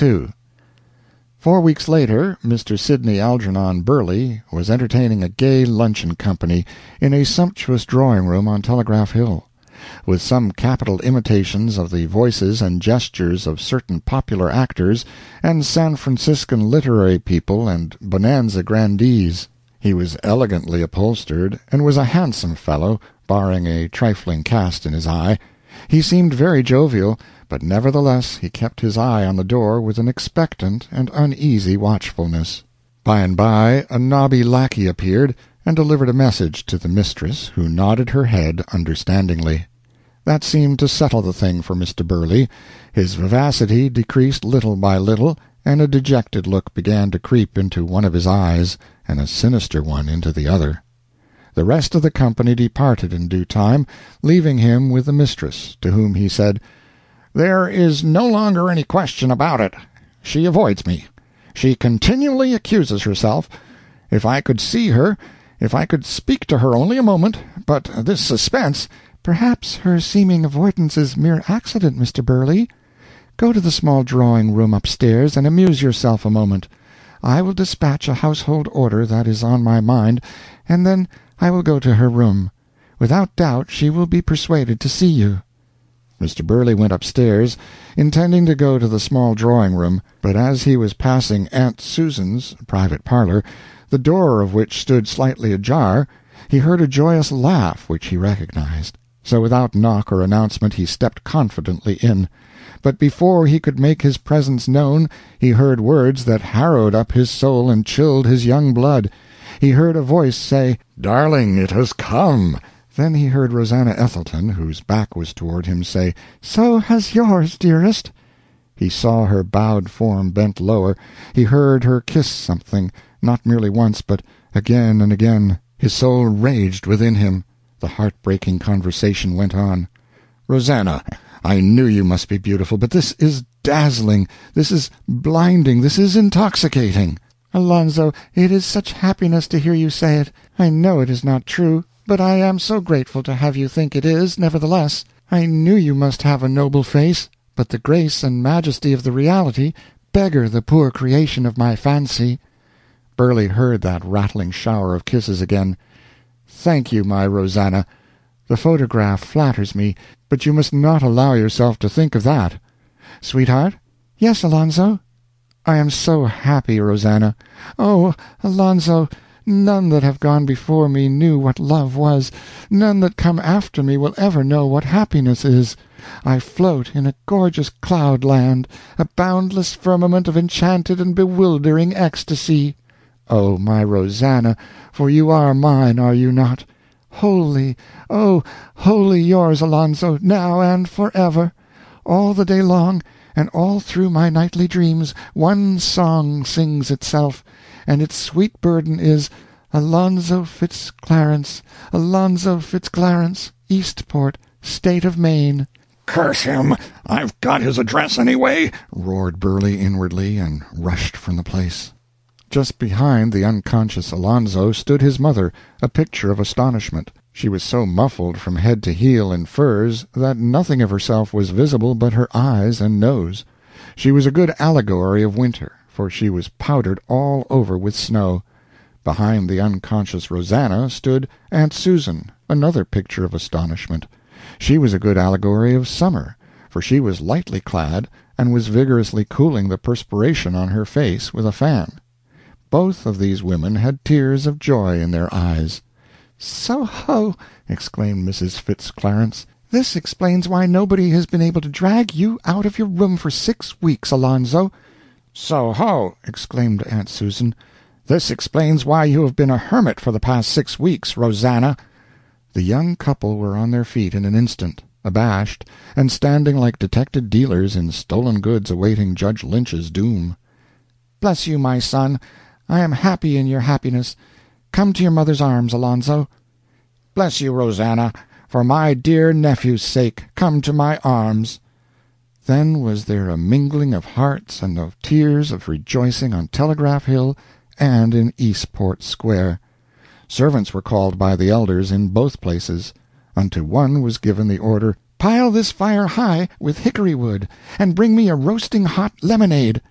II Four weeks later, Mr. Sidney Algernon Burley was entertaining a gay luncheon company in a sumptuous drawing room on Telegraph Hill. With some capital imitations of the voices and gestures of certain popular actors and San Franciscan literary people and Bonanza grandees. He was elegantly upholstered, and was a handsome fellow, barring a trifling cast in his eye. He seemed very jovial, but nevertheless he kept his eye on the door with an expectant and uneasy watchfulness. By and by a nobby lackey appeared and delivered a message to the mistress, who nodded her head understandingly. That seemed to settle the thing for Mr. Burley. His vivacity decreased little by little, and a dejected look began to creep into one of his eyes, and a sinister one into the other. The rest of the company departed in due time, leaving him with the mistress, to whom he said, "There is no longer any question about it. She avoids me. She continually accuses herself. If I could see her, if I could speak to her only a moment but this suspense "Perhaps her seeming avoidance is mere accident, Mr. Burley. Go to the small drawing room upstairs and amuse yourself a moment. I will dispatch a household order that is on my mind, and then I will go to her room. Without doubt she will be persuaded to see you." Mr. Burley went upstairs, intending to go to the small drawing room, but as he was passing Aunt Susan's private parlor, the door of which stood slightly ajar, he heard a joyous laugh which he recognized. So without knock or announcement he stepped confidently in. But before he could make his presence known he heard words that harrowed up his soul and chilled his young blood. He heard a voice say, "Darling, it has come!" Then he heard Rosannah Ethelton, whose back was toward him, say, "So has yours, dearest." He saw her bowed form bent lower, he heard her kiss something, not merely once, but again and again. His soul raged within him. The heart-breaking conversation went on. "Rosannah, I knew you must be beautiful, but this is dazzling, this is blinding, this is intoxicating." "Alonzo, it is such happiness to hear you say it. I know it is not true. But I am so grateful to have you think it is, nevertheless. I knew you must have a noble face, but the grace and majesty of the reality beggar the poor creation of my fancy." Burley heard that rattling shower of kisses again. "Thank you, my Rosannah. The photograph flatters me, but you must not allow yourself to think of that. Sweetheart?" "Yes, Alonzo." "I am so happy, Rosannah. Oh, Alonzo! None that have gone before me knew what love was; none that come after me will ever know what happiness is. I float in a gorgeous cloud land, a boundless firmament of enchanted and bewildering ecstasy. Oh, my Rosannah, for you are mine, are you not? Wholly, oh, wholly yours, Alonzo, now and forever. All the day long, and all through my nightly dreams, one song sings itself and its sweet burden is, "Alonzo Fitz Clarence, Alonzo Fitz Clarence, Eastport, State of Maine." "Curse him! I've got his address, anyway!" roared Burley inwardly, and rushed from the place. Just behind the unconscious Alonzo stood his mother, a picture of astonishment. She was so muffled from head to heel in furs that nothing of herself was visible but her eyes and nose. She was a good allegory of winter for she was powdered all over with snow. Behind the unconscious Rosannah stood Aunt Susan, another picture of astonishment. She was a good allegory of summer, for she was lightly clad, and was vigorously cooling the perspiration on her face with a fan. Both of these women had tears of joy in their eyes. "So ho!" exclaimed Mrs. Fitz Clarence. "This explains why nobody has been able to drag you out of your room for six weeks, Alonzo. "So ho!" exclaimed Aunt Susan. "This explains why you have been a hermit for the past six weeks, Rosannah." The young couple were on their feet in an instant, abashed, and standing like detected dealers in stolen goods awaiting Judge Lynch's doom. "Bless you, my son. I am happy in your happiness. Come to your mother's arms, Alonzo." "Bless you, Rosannah. For my dear nephew's sake, come to my arms. Then was there a mingling of hearts and of tears of rejoicing on Telegraph Hill and in Eastport Square. Servants were called by the elders in both places. Unto one was given the order, Pile this fire high with hickory wood, and bring me a roasting hot lemonade."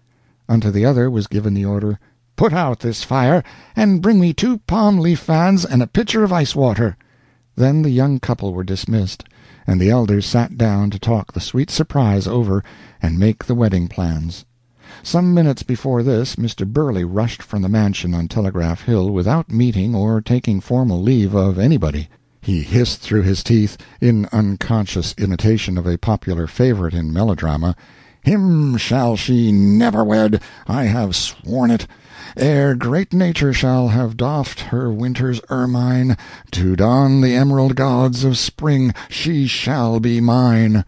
Unto the other was given the order, "Put out this fire, and bring me two palm leaf fans and a pitcher of ice water." Then the young couple were dismissed, and the elders sat down to talk the sweet surprise over and make the wedding plans. Some minutes before this Mr. Burley rushed from the mansion on Telegraph Hill without meeting or taking formal leave of anybody. He hissed through his teeth, in unconscious imitation of a popular favorite in melodrama, "Him shall she never wed, I have sworn it. Ere great Nature shall have doffed her winter's ermine, To don the emerald gauds of spring, she shall be mine."